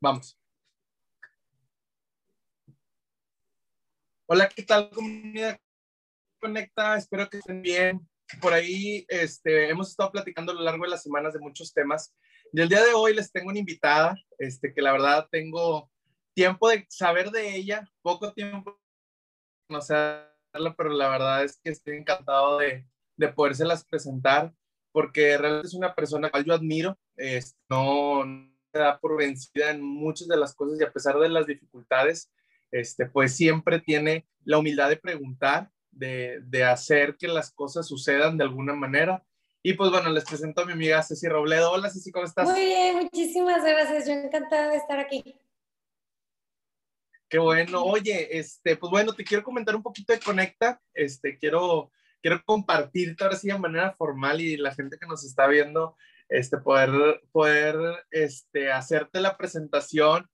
Vamos. Hola, ¿qué tal comunidad Conecta? Espero que estén bien. Por ahí este, hemos estado platicando a lo largo de las semanas de muchos temas. Y el día de hoy les tengo una invitada, este, que la verdad tengo tiempo de saber de ella, poco tiempo de conocerla, pero la verdad es que estoy encantado de, de podérselas presentar, porque realmente es una persona que yo admiro, este, no, da por vencida en muchas de las cosas y a pesar de las dificultades, este, pues siempre tiene la humildad de preguntar, de, de, hacer que las cosas sucedan de alguna manera. Y pues bueno, les presento a mi amiga Ceci Robledo. Hola Ceci, ¿cómo estás? Muy bien, muchísimas gracias. Yo encantada de estar aquí. Qué bueno. Oye, este, pues bueno, te quiero comentar un poquito de Conecta. Este, quiero, quiero compartirte ahora sí de manera formal y la gente que nos está viendo, este, poder, poder, este, hacerte la presentación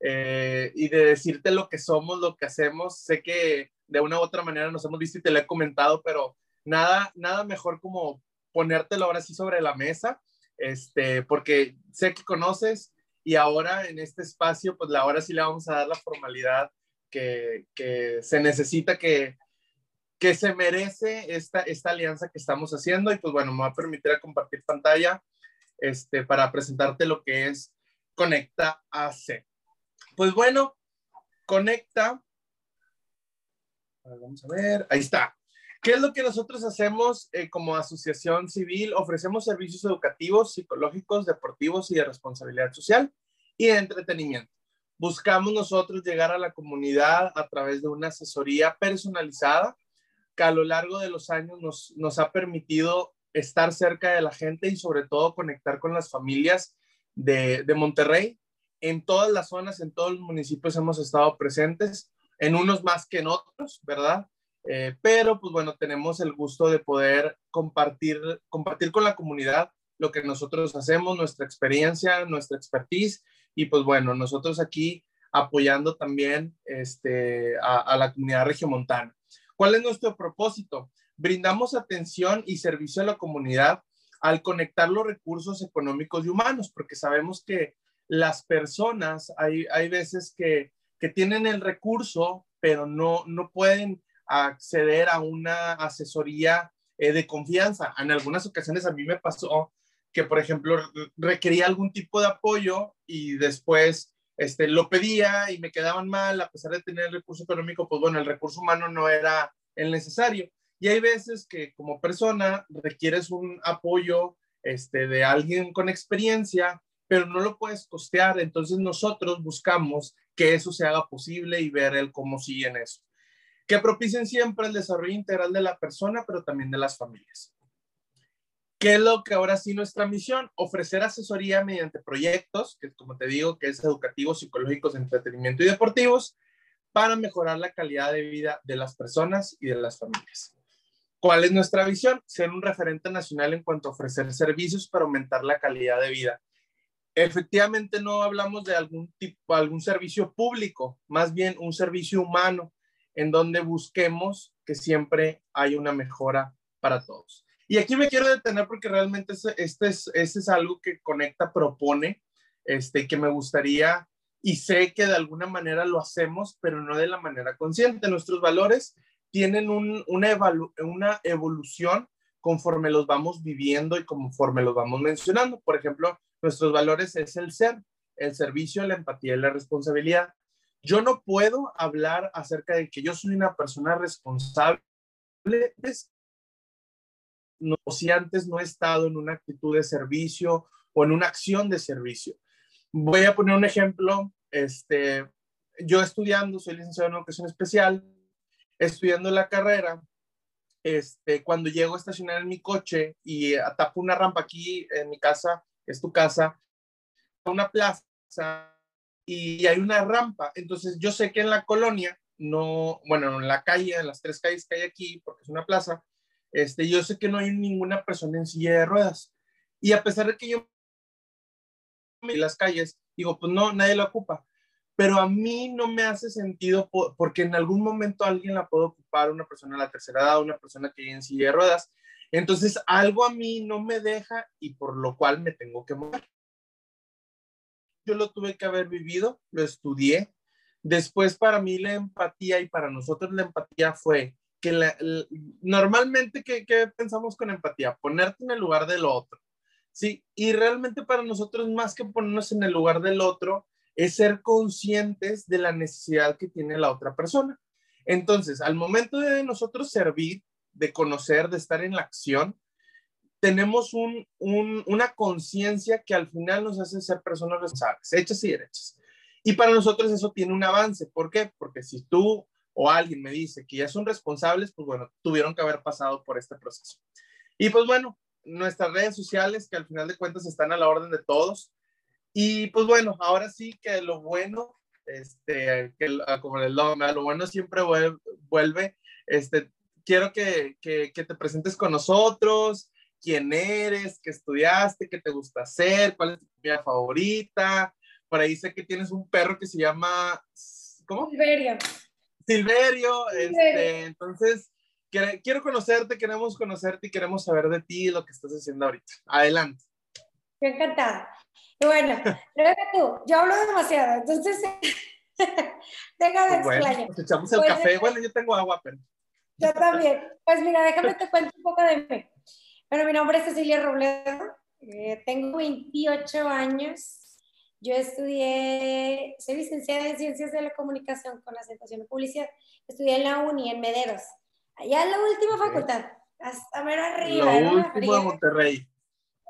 eh, y de decirte lo que somos, lo que hacemos. Sé que de una u otra manera nos hemos visto y te lo he comentado, pero nada, nada mejor como ponértelo ahora sí sobre la mesa, este, porque sé que conoces y ahora en este espacio, pues ahora sí le vamos a dar la formalidad que, que se necesita, que, que se merece esta, esta alianza que estamos haciendo y pues bueno, me va a permitir a compartir pantalla este, para presentarte lo que es Conecta AC. Pues bueno, Conecta. Vamos a ver, ahí está. ¿Qué es lo que nosotros hacemos eh, como asociación civil? Ofrecemos servicios educativos, psicológicos, deportivos y de responsabilidad social y de entretenimiento. Buscamos nosotros llegar a la comunidad a través de una asesoría personalizada a lo largo de los años nos, nos ha permitido estar cerca de la gente y sobre todo conectar con las familias de, de Monterrey. En todas las zonas, en todos los municipios hemos estado presentes, en unos más que en otros, ¿verdad? Eh, pero pues bueno, tenemos el gusto de poder compartir, compartir con la comunidad lo que nosotros hacemos, nuestra experiencia, nuestra expertise y pues bueno, nosotros aquí apoyando también este, a, a la comunidad regiomontana. ¿Cuál es nuestro propósito? Brindamos atención y servicio a la comunidad al conectar los recursos económicos y humanos, porque sabemos que las personas, hay, hay veces que, que tienen el recurso, pero no, no pueden acceder a una asesoría eh, de confianza. En algunas ocasiones a mí me pasó que, por ejemplo, requería algún tipo de apoyo y después este, lo pedía y me quedaban mal, a pesar de tener el recurso económico, pues bueno, el recurso humano no era el necesario. Y hay veces que como persona requieres un apoyo este, de alguien con experiencia, pero no lo puedes costear. Entonces nosotros buscamos que eso se haga posible y ver el cómo siguen eso que propicien siempre el desarrollo integral de la persona, pero también de las familias. ¿Qué es lo que ahora sí nuestra misión? Ofrecer asesoría mediante proyectos, que como te digo, que es educativos, psicológicos, entretenimiento y deportivos, para mejorar la calidad de vida de las personas y de las familias. ¿Cuál es nuestra visión? Ser un referente nacional en cuanto a ofrecer servicios para aumentar la calidad de vida. Efectivamente, no hablamos de algún tipo, algún servicio público, más bien un servicio humano en donde busquemos que siempre hay una mejora para todos. Y aquí me quiero detener porque realmente este es, este es algo que Conecta propone, este, que me gustaría y sé que de alguna manera lo hacemos, pero no de la manera consciente. Nuestros valores tienen un, una, una evolución conforme los vamos viviendo y conforme los vamos mencionando. Por ejemplo, nuestros valores es el ser, el servicio, la empatía y la responsabilidad. Yo no puedo hablar acerca de que yo soy una persona responsable no, si antes no he estado en una actitud de servicio o en una acción de servicio. Voy a poner un ejemplo. Este, yo estudiando, soy licenciado en educación especial, estudiando la carrera, este, cuando llego a estacionar en mi coche y tapo una rampa aquí en mi casa, es tu casa, una plaza y hay una rampa. Entonces yo sé que en la colonia, no, bueno, en la calle, en las tres calles que hay aquí, porque es una plaza, este, yo sé que no hay ninguna persona en silla de ruedas. Y a pesar de que yo en las calles, digo, pues no, nadie la ocupa. Pero a mí no me hace sentido porque en algún momento alguien la puede ocupar, una persona de la tercera edad, una persona que vive en silla de ruedas. Entonces, algo a mí no me deja y por lo cual me tengo que mover yo lo tuve que haber vivido, lo estudié. Después para mí la empatía y para nosotros la empatía fue que normalmente, ¿qué, ¿qué, pensamos con empatía? Ponerte en el lugar del otro. Sí, y realmente para nosotros más que ponernos en el lugar del otro, es ser conscientes de la necesidad que tiene la otra persona. Entonces, al momento de nosotros servir, de conocer, de estar en la acción, tenemos un, una conciencia que al final nos hace ser personas responsables, hechas y derechas. Y para nosotros eso tiene un avance. ¿Por qué? Porque si tú o alguien me dice que ya son responsables, pues bueno, tuvieron que haber pasado por este proceso. Y pues bueno, nuestras redes sociales que al final de cuentas están a la orden de todos. Y pues bueno, ahora sí que lo bueno, este, que, ah, como el nombre, lo bueno siempre vuelve. Este, quiero que, que, que te presentes con nosotros, quién eres, qué estudiaste, qué te gusta hacer, cuál es tu comida favorita. Por ahí sé que tienes un perro que se llama, ¿cómo? Silverio. Silverio, este, entonces quiero conocerte, queremos conocerte y queremos saber de ti lo que estás haciendo ahorita. Adelante. Yo encantada. Y bueno, luego tú, yo hablo demasiado, entonces tenga de pues bueno, pues echamos el pues café. Bueno, yo tengo agua, pero. Yo también. Pues mira, déjame te cuento un poco de mí. Bueno, mi nombre es Cecilia Robledo, eh, tengo 28 años. Yo estudié, soy licenciada en Ciencias de la Comunicación con la acentuación de publicidad. Estudié en la UNI, en Mederos. Allá en la última facultad, hasta mero arriba. Lo último de Monterrey.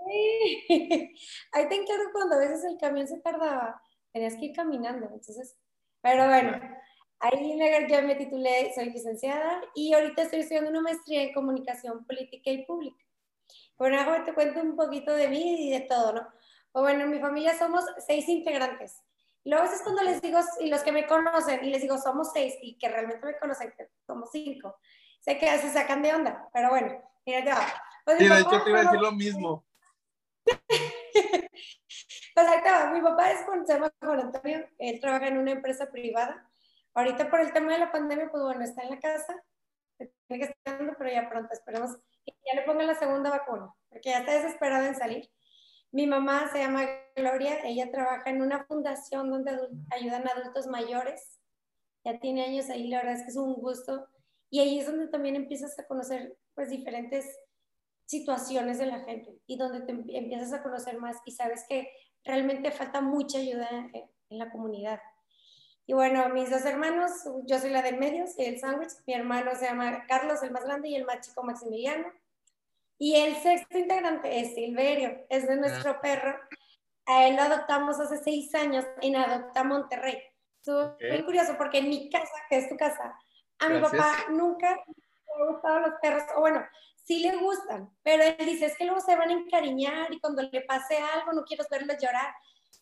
Sí. Ahí te encargo cuando a veces el camión se tardaba, tenías que ir caminando. Entonces, pero bueno, ahí yo me titulé, soy licenciada y ahorita estoy estudiando una maestría en comunicación política y pública. Bueno, te cuento un poquito de mí y de todo, ¿no? O bueno, en mi familia somos seis integrantes. Y luego a veces cuando les digo, y los que me conocen, y les digo, somos seis, y que realmente me conocen, que somos cinco, sé que se sacan de onda, pero bueno, mira, ya. Pues sí, de hecho te iba a decir lo mismo. pues está, mi papá es Juan, se llama Juan Antonio, él trabaja en una empresa privada. Ahorita por el tema de la pandemia, pues bueno, está en la casa, tiene que estar, pero ya pronto esperemos ya le pongan la segunda vacuna, porque ya está desesperada en salir. Mi mamá se llama Gloria, ella trabaja en una fundación donde ayudan a adultos mayores. Ya tiene años ahí, la verdad es que es un gusto. Y ahí es donde también empiezas a conocer pues diferentes situaciones de la gente y donde te empiezas a conocer más y sabes que realmente falta mucha ayuda en la comunidad. Y bueno, mis dos hermanos, yo soy la del medio, soy el sándwich, mi hermano se llama Carlos, el más grande, y el más chico Maximiliano. Y el sexto integrante es Silverio, es de nuestro ah. perro. A él lo adoptamos hace seis años en Adopta Monterrey. Es muy curioso porque en mi casa, que es tu casa, a mi papá nunca le han gustado los perros, o bueno, sí le gustan, pero él dice, es que luego se van a encariñar y cuando le pase algo no quiero verlos llorar.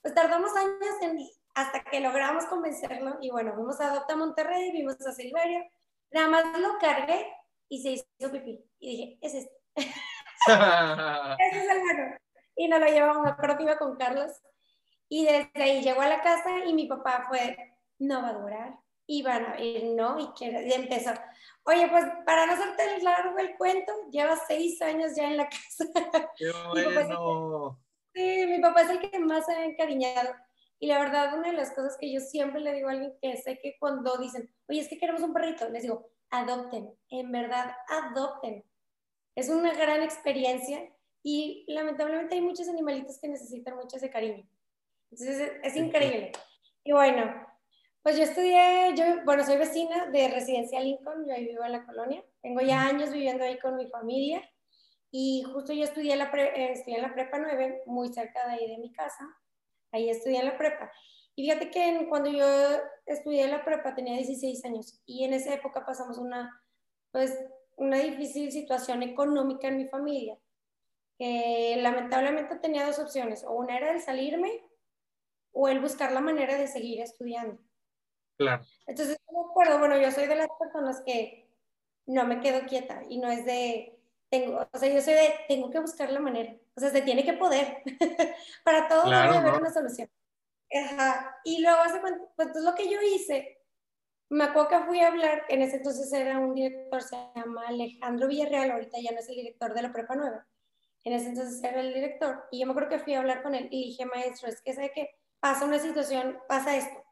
Pues tardamos años en hasta que logramos convencerlo y bueno, fuimos a Adopta Monterrey, vimos a Silverio, nada más lo cargué y se hizo pipí. Y dije, es este. Ese es el bueno. Y nos lo llevamos, me acuerdo que iba con Carlos. Y desde ahí llegó a la casa y mi papá fue, no va a durar. Y van a ir, no, y, y empezó. Oye, pues para no hacerte largo el cuento, lleva seis años ya en la casa. Qué bueno. sí, mi papá es el que más se ha encariñado. Y la verdad, una de las cosas que yo siempre le digo a alguien que sé que cuando dicen, oye, es que queremos un perrito, les digo, adopten, en verdad, adopten. Es una gran experiencia y lamentablemente hay muchos animalitos que necesitan mucho ese cariño. Entonces es, increíble. Y bueno, pues yo estudié, yo, bueno, soy vecina de Residencia Lincoln, yo ahí vivo en la colonia. Tengo ya años viviendo ahí con mi familia y justo yo estudié, la eh, estudié en la Prepa 9, muy cerca de ahí de mi casa ahí estudié en la prepa. Y fíjate que cuando yo estudié en la prepa tenía 16 años y en esa época pasamos una, pues, una difícil situación económica en mi familia. Que lamentablemente tenía dos opciones, o una era el salirme o el buscar la manera de seguir estudiando. Claro. Entonces, me acuerdo, bueno, yo soy de las personas que no me quedo quieta y no es de, tengo, o sea, yo soy de, tengo que buscar la manera. O sea, se tiene que poder. Para todo debe haber una solución. Ajá. Y luego, pues entonces lo que yo hice, me acuerdo que fui a hablar, en ese entonces era un director, se llama Alejandro Villarreal, ahorita ya no es el director de la Prepa Nueva. En ese entonces era el director. Y yo me acuerdo que fui a hablar con él y dije, maestro, es que sé que pasa una situación, pasa esto.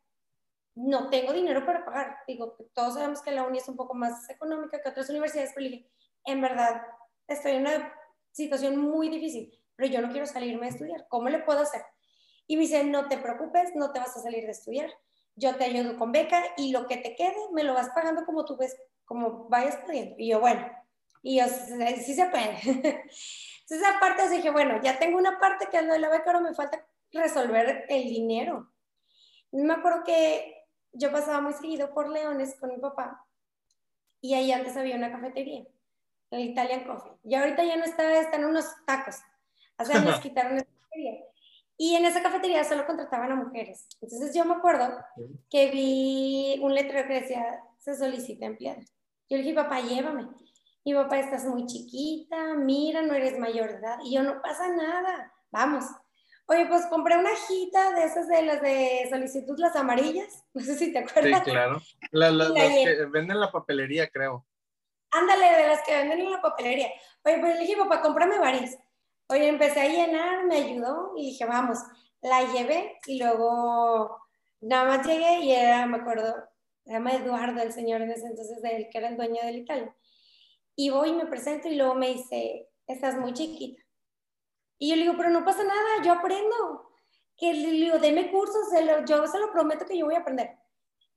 No tengo dinero para pagar. Digo, todos sabemos que la uni es un poco más económica que otras universidades, pero dije, en verdad, estoy en una situación muy difícil, pero yo no quiero salirme a estudiar. ¿Cómo le puedo hacer? Y me dice, no te preocupes, no te vas a salir de estudiar. Yo te ayudo con beca y lo que te quede me lo vas pagando como tú ves, como vayas pudiendo. Y yo, bueno, y yo, sí se puede. Entonces, aparte dije, bueno, ya tengo una parte que es lo de la beca, ahora me falta resolver el dinero. Me acuerdo que yo pasaba muy seguido por Leones con mi papá y ahí antes había una cafetería, el Italian Coffee. Y ahorita ya no está, están unos tacos. Hace años quitaron esa cafetería. Y en esa cafetería solo contrataban a mujeres. Entonces yo me acuerdo que vi un letrero que decía, se solicita empleada. Yo le dije, papá, llévame. Y papá, estás muy chiquita, mira, no eres mayor de edad. Y yo, no pasa nada, vamos. Oye, pues compré una hojita de esas de las de solicitud, las amarillas. No sé si te acuerdas. Sí, claro. las que venden en la papelería, creo. Ándale, de las que venden en la papelería. Oye, pues le dije, papá, cómprame varias. Oye, empecé a llenar, me ayudó y dije, vamos, la llevé y luego nada más llegué y era, me acuerdo, se llama Eduardo, el señor en ese entonces, el que era el dueño del Italia. Y voy y me presento y luego me dice, estás muy chiquita. Y yo le digo, pero no pasa nada, yo aprendo. Que le digo, deme cursos, yo se lo prometo que yo voy a aprender.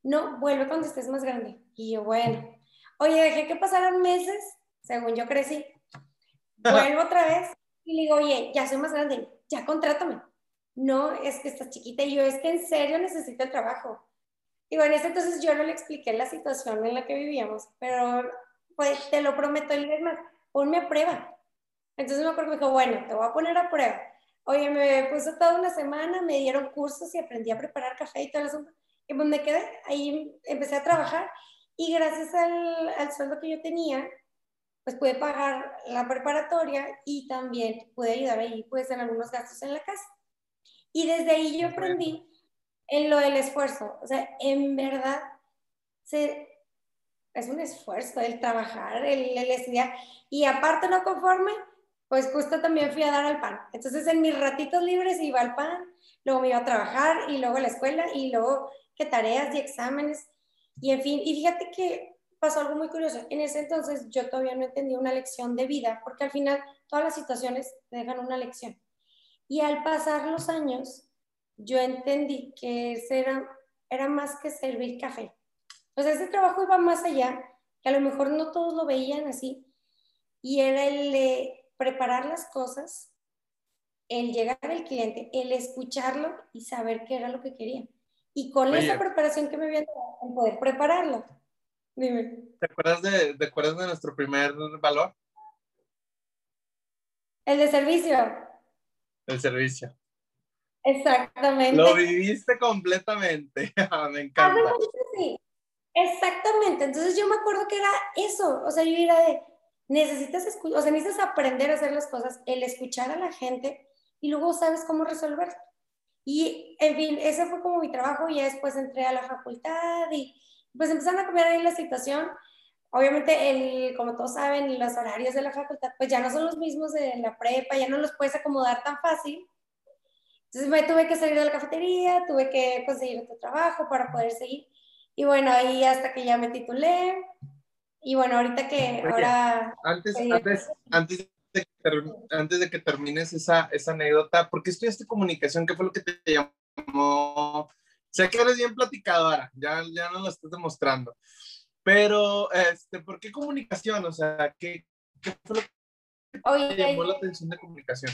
No, vuelve cuando estés más grande. Y yo, bueno. Oye, dejé que pasaran meses, según yo crecí. Vuelvo otra vez y le digo, oye, ya soy más grande, ya contrátame. No, es que estás chiquita y yo, es que en serio necesito el trabajo. Y bueno, entonces yo no le expliqué la situación en la que vivíamos, pero pues te lo prometo, y es más, ponme a prueba. Entonces me acuerdo que dijo, bueno, te voy a poner a prueba. Oye, me puso toda una semana, me dieron cursos y aprendí a preparar café y todo eso. Y pues me quedé, ahí empecé a trabajar y gracias al, al sueldo que yo tenía, pues pude pagar la preparatoria y también pude ayudar ahí pues en algunos gastos en la casa. Y desde ahí yo aprendí en lo del esfuerzo. O sea, en verdad, se, es un esfuerzo el trabajar, el, el estudiar. Y aparte no conforme, pues justo también fui a dar al pan. Entonces en mis ratitos libres iba al pan, luego me iba a trabajar y luego a la escuela y luego que tareas y exámenes. Y en fin, y fíjate que pasó algo muy curioso. En ese entonces yo todavía no entendía una lección de vida, porque al final todas las situaciones te dejan una lección. Y al pasar los años, yo entendí que era, era más que servir café. O sea, ese trabajo iba más allá, que a lo mejor no todos lo veían así, y era el de preparar las cosas, el llegar al cliente, el escucharlo y saber qué era lo que quería. Y con esa preparación que me habían dado, poder prepararlo. Dime. ¿Te acuerdas de, ¿Te acuerdas de nuestro primer valor? El de servicio. El servicio. Exactamente. Lo viviste completamente. me encanta. Ah, sí. Exactamente. Entonces yo me acuerdo que era eso. O sea, yo era de, necesitas, o sea, necesitas aprender a hacer las cosas, el escuchar a la gente y luego sabes cómo resolver. Y, en fin, ese fue como mi trabajo. Y ya después entré a la facultad y pues empezaron a cambiar ahí la situación. Obviamente, el, como todos saben, los horarios de la facultad pues ya no son los mismos de la prepa, ya no los puedes acomodar tan fácil. Entonces me tuve que salir de la cafetería, tuve que conseguir otro trabajo para poder seguir. Y bueno, ahí hasta que ya me titulé, y bueno, ahorita que ahora... Antes, antes, antes, de que antes de que termines esa, esa anécdota, ¿por qué estudiaste comunicación? ¿Qué fue lo que te llamó? Sé que eres bien platicadora, ya, ya nos lo estás demostrando. Pero, este, ¿por qué comunicación? O sea, ¿qué, qué fue lo que te llamó la atención de comunicación?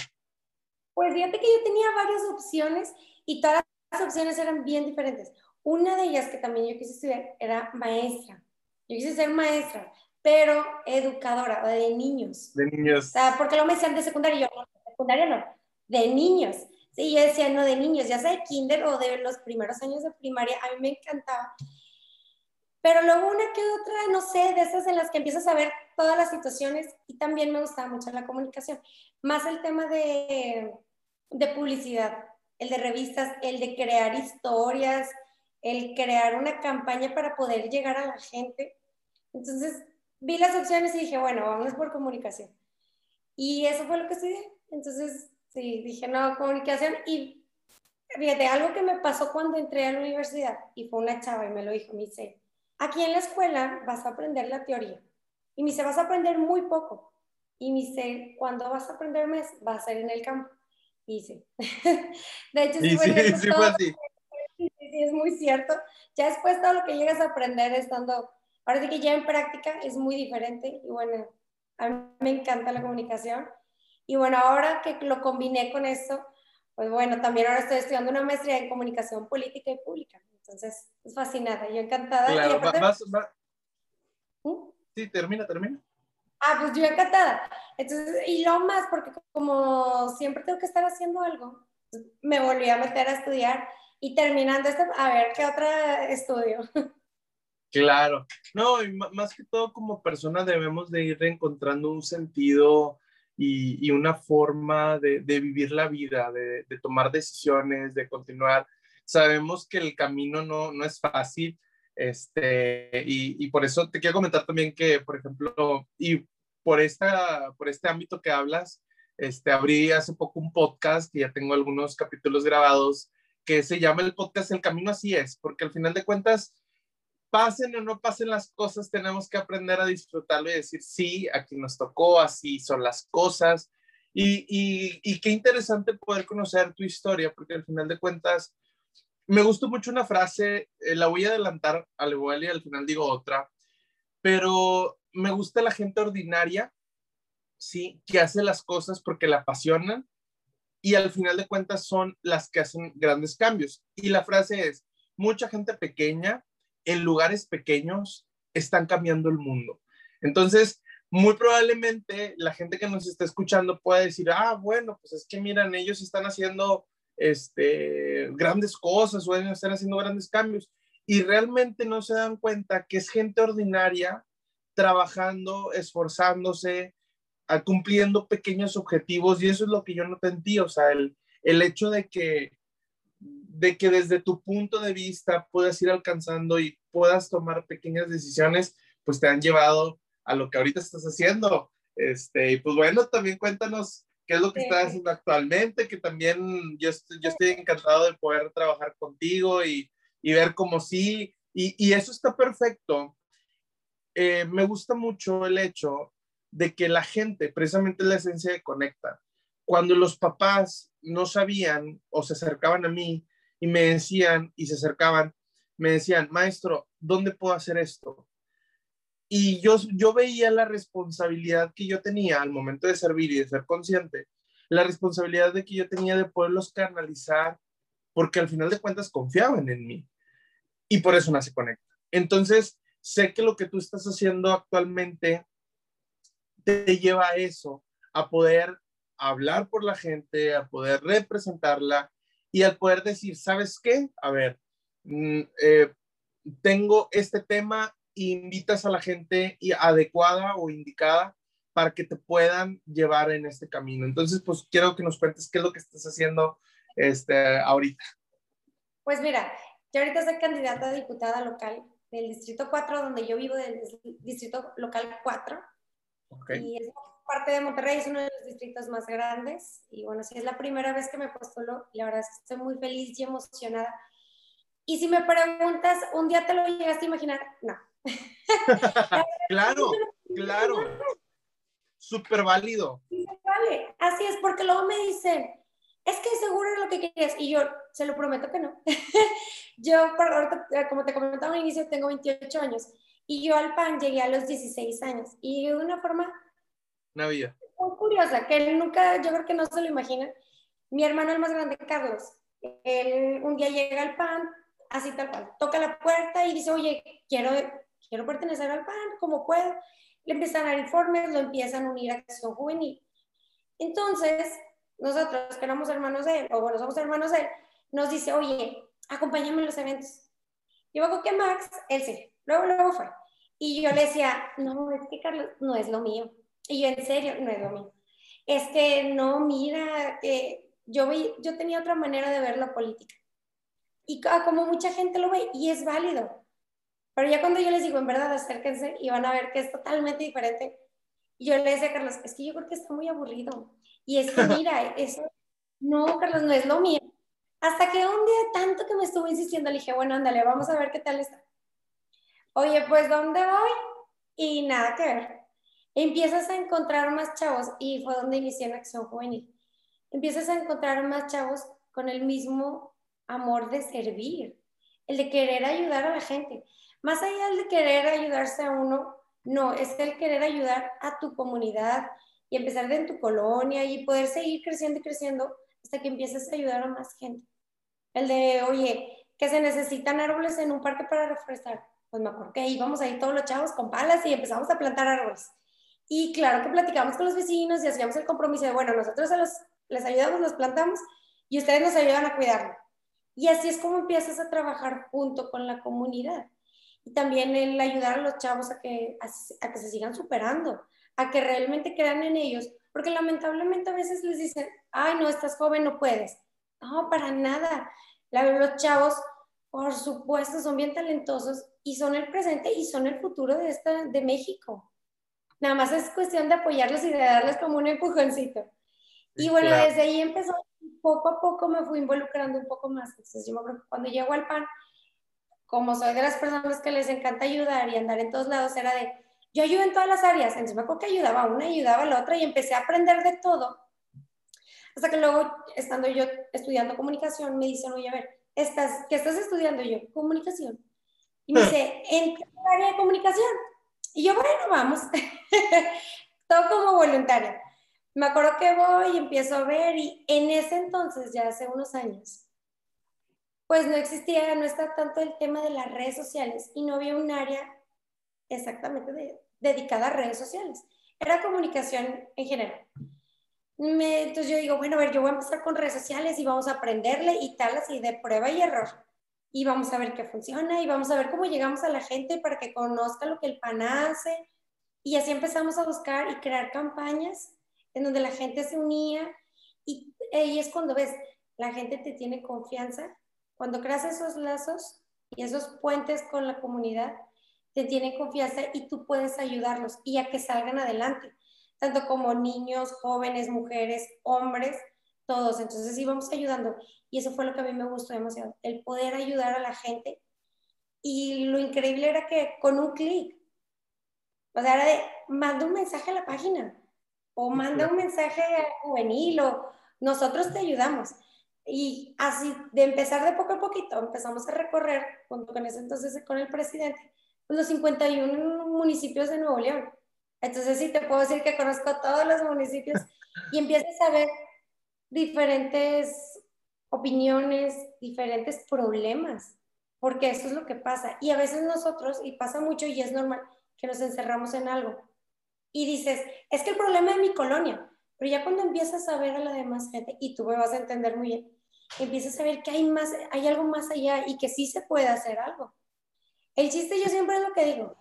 Pues fíjate que yo tenía varias opciones y todas las opciones eran bien diferentes. Una de ellas que también yo quise estudiar era maestra. Yo quise ser maestra, pero educadora, de niños. De niños. O sea, porque lo me decían de secundaria, yo no, de secundaria no, de niños. Sí, yo decía, no, de niños, ya sea de kinder o de los primeros años de primaria, a mí me encantaba. Pero luego una que otra, no sé, de esas en las que empiezas a ver todas las situaciones y también me gustaba mucho la comunicación. Más el tema de, de publicidad, el de revistas, el de crear historias, el crear una campaña para poder llegar a la gente. Entonces, vi las opciones y dije, bueno, vamos por comunicación. Y eso fue lo que estudié. Entonces, sí, dije, no, comunicación. Y fíjate, algo que me pasó cuando entré a la universidad y fue una chava y me lo dijo, me dice, aquí en la escuela vas a aprender la teoría y me dice, vas a aprender muy poco. Y me dice, cuando vas a aprender más, va a ser en el campo. Y sí. de hecho, sí, sí, sí, fue así. Sí, sí, es muy cierto. Ya después todo lo que llegas a aprender estando, ahora sí que ya en práctica es muy diferente. Y bueno, a mí me encanta la comunicación. Y bueno, ahora que lo combiné con eso, pues bueno, también ahora estoy estudiando una maestría en comunicación política y pública. Entonces, es fascinada, yo encantada. Claro, ¿Mm? Sí, termina, termina. Ah, pues yo encantada. Entonces, y lo más, porque como siempre tengo que estar haciendo algo, pues, me volví a meter a estudiar y terminando esto, a ver qué otra estudio. Claro, no, y más que todo como persona debemos de ir encontrando un sentido y, una forma de, vivir la vida, de, de, tomar decisiones, de continuar. Sabemos que el camino no, no es fácil, este, y, y, por eso te quiero comentar también que, por ejemplo, y por, esta, por este ámbito que hablas, este, abrí hace poco un podcast y ya tengo algunos capítulos grabados que se llama el podcast El Camino Así es, porque al final de cuentas, pasen o no pasen las cosas, tenemos que aprender a disfrutarlo y decir, sí, aquí nos tocó, así son las cosas. Y, y, qué interesante poder conocer tu historia, porque al final de cuentas, me gustó mucho una frase, eh, la voy a adelantar al igual y al final digo otra, pero me gusta la gente ordinaria, sí, que hace las cosas porque la apasionan y al final de cuentas son las que hacen grandes cambios. Y la frase es, mucha gente pequeña en lugares pequeños están cambiando el mundo. Entonces, muy probablemente la gente que nos está escuchando pueda decir, ah, bueno, pues es que miran, ellos están haciendo este, grandes cosas o están haciendo grandes cambios y realmente no se dan cuenta que es gente ordinaria trabajando, esforzándose, cumpliendo pequeños objetivos y eso es lo que yo no te ti, o sea, el hecho de que, de que desde tu punto de vista puedas ir alcanzando y puedas tomar pequeñas decisiones, pues te han llevado a lo que ahorita estás haciendo. Este, y pues bueno, también cuéntanos qué es lo que estás haciendo actualmente, que también yo estoy, yo estoy encantado de poder trabajar contigo y, y ver cómo sí, y, y, eso está perfecto. Eh, me gusta mucho el hecho de que la gente, precisamente la esencia de Conecta, cuando los papás no sabían o se acercaban a mí y me decían y se acercaban, me decían, maestro, ¿dónde puedo hacer esto? Y yo, yo veía la responsabilidad que yo tenía al momento de servir y de ser consciente, la responsabilidad de que yo tenía de poderlos canalizar, porque al final de cuentas confiaban en mí. Y por eso nace Conecta. Entonces, sé que lo que tú estás haciendo actualmente te lleva a eso, a poder hablar por la gente, a poder representarla y al poder decir, ¿sabes qué? A ver, mm, eh, tengo este tema invitas a la gente adecuada o indicada para que te puedan llevar en este camino. Entonces, pues quiero que nos cuentes qué es lo que estás haciendo este, ahorita. Pues mira, yo ahorita soy candidata a diputada local del Distrito 4, donde yo vivo, del Distrito Local 4. Y es parte de Monterrey, es uno de los distritos más grandes. Y bueno, si es la primera vez que me postulo, la verdad es que estoy muy feliz y emocionada. Y si me preguntas, ¿un día te lo llegaste a imaginar? No. claro, claro. Súper válido. vale, así es, porque luego me dicen, es que seguro es lo que querías. Y yo, se lo prometo que no. yo, ahorita, como te comentaba al inicio, tengo 28 años. Y yo al PAN llegué a los 16 años. Y de una forma... Una vida. Curiosa, que él nunca, yo creo que no se lo imagina. Mi hermano el más grande, Carlos, él un día llega al PAN, así tal cual, toca la puerta y dice, oye, quiero quiero pertenecer al PAN, como puedo. Le empiezan a dar informes, lo empiezan a unir a Acción Juvenil. Entonces, nosotros que éramos hermanos de él, o bueno, somos hermanos de él, nos dice, oye, acompáñame en los eventos. Yo hago que Max, él sí, luego, luego fue. Y yo le decía, no, es que Carlos, no es lo mío. Y yo, en serio, no es lo mío. Es que no, mira, que yo, vi, yo tenía otra manera de ver la política. Y como mucha gente lo ve, y es válido. Pero ya cuando yo les digo, en verdad, acérquense y van a ver que es totalmente diferente. yo le decía a Carlos, es que yo creo que está muy aburrido. Y es que mira, eso, no, Carlos, no es lo mío. Hasta que un día tanto que me estuvo insistiendo, le dije, bueno, ándale, vamos a ver qué tal está. Oye, pues, ¿dónde voy? Y nada que ver. Empiezas a encontrar más chavos, y fue donde inicié en Acción Juvenil. Empiezas a encontrar más chavos con el mismo amor de servir, el de querer ayudar a la gente. Más allá de querer ayudarse a uno, no, es el querer ayudar a tu comunidad y empezar en tu colonia y poder seguir creciendo y creciendo hasta que empieces a ayudar a más gente. El de, oye, que se necesitan árboles en un parque para reforestar. Pues me acuerdo que íbamos ahí todos los chavos con palas y empezamos a plantar árboles. Y claro que platicamos con los vecinos y hacíamos el compromiso de, bueno, nosotros les ayudamos, los plantamos y ustedes nos ayudan a cuidarlo. Y así es como empiezas a trabajar junto con la comunidad y también el ayudar a los chavos a que, a, que se sigan superando, a que realmente crean en ellos, porque lamentablemente a veces les dicen, ay, no, estás joven, no puedes. No, para nada. La, los chavos, por supuesto, son bien talentosos y son el presente y son el futuro de, esta, de México. Nada más es cuestión de apoyarlos y de darles como un empujoncito. Y bueno, desde ahí empezó, poco a poco me fui involucrando un poco más. Entonces yo me acuerdo cuando llego al PAN, como soy de las personas que les encanta ayudar y andar en todos lados, era de, yo ayudo en todas las áreas, entonces me acuerdo que ayudaba a una, ayudaba a la otra y empecé a aprender de todo. Hasta que luego, estando yo estudiando comunicación, me dicen, oye, a ver, ¿estás, ¿qué estás estudiando? yo, comunicación. Y me dice, ¿en qué área de comunicación? Y yo, bueno, vamos. todo como voluntaria. Me acuerdo que voy y empiezo a ver y en ese entonces, ya hace unos años, pues no existía, no está tanto el tema de las redes sociales y no había un área exactamente dedicada a redes sociales. Era comunicación en general. entonces yo digo, bueno, a ver, yo voy a empezar con redes sociales y vamos a aprenderle y tal, así de prueba y error. Y vamos a ver qué funciona y vamos a ver cómo llegamos a la gente para que conozca lo que el PAN hace. Y así empezamos a buscar y crear campañas en donde la gente se unía y ahí es cuando ves, la gente te tiene confianza cuando creas esos lazos y esos puentes con la comunidad, te tienen confianza y tú puedes ayudarlos y a que salgan adelante, tanto como niños, jóvenes, mujeres, hombres, todos. Entonces íbamos ayudando y eso fue lo que a mí me gustó demasiado, el poder ayudar a la gente. Y lo increíble era que con un clic, o sea, era de, manda un mensaje a la página o manda un mensaje juvenil o nosotros te ayudamos. Y así, de empezar de poco a poquito, empezamos a recorrer, junto con ese entonces con el presidente, pues, los 51 municipios de Nuevo León. Entonces sí te puedo decir que conozco todos los municipios y empiezas a ver diferentes opiniones, diferentes problemas, porque eso es lo que pasa. Y a veces nosotros, y pasa mucho y es normal, que nos encerramos en algo. Y dices, es que el problema es mi colonia, pero ya cuando empiezas a ver a la demás gente, y tú me vas a entender muy bien, empiezas a ver que hay, más, hay algo más allá y que sí se puede hacer algo. El chiste yo siempre es lo que digo,